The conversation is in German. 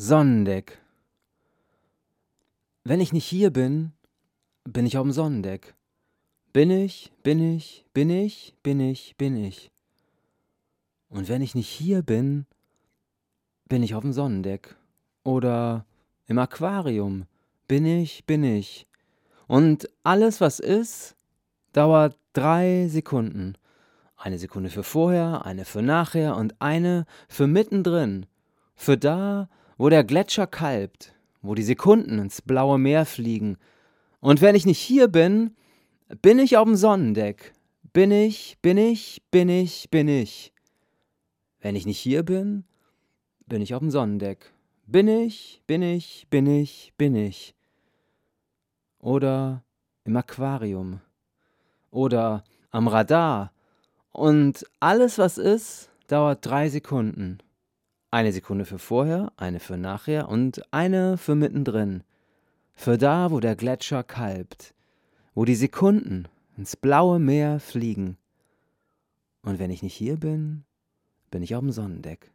Sonnendeck. Wenn ich nicht hier bin, bin ich auf dem Sonnendeck. Bin ich, bin ich, bin ich, bin ich, bin ich. Und wenn ich nicht hier bin, bin ich auf dem Sonnendeck. Oder im Aquarium. Bin ich, bin ich. Und alles, was ist, dauert drei Sekunden. Eine Sekunde für vorher, eine für nachher und eine für mittendrin. Für da, wo der Gletscher kalbt, wo die Sekunden ins blaue Meer fliegen. Und wenn ich nicht hier bin, bin ich auf dem Sonnendeck. Bin ich, bin ich, bin ich, bin ich. Wenn ich nicht hier bin, bin ich auf dem Sonnendeck. Bin ich, bin ich, bin ich, bin ich. Oder im Aquarium. Oder am Radar. Und alles, was ist, dauert drei Sekunden. Eine Sekunde für vorher, eine für nachher und eine für mittendrin. Für da, wo der Gletscher kalbt, wo die Sekunden ins blaue Meer fliegen. Und wenn ich nicht hier bin, bin ich auf dem Sonnendeck.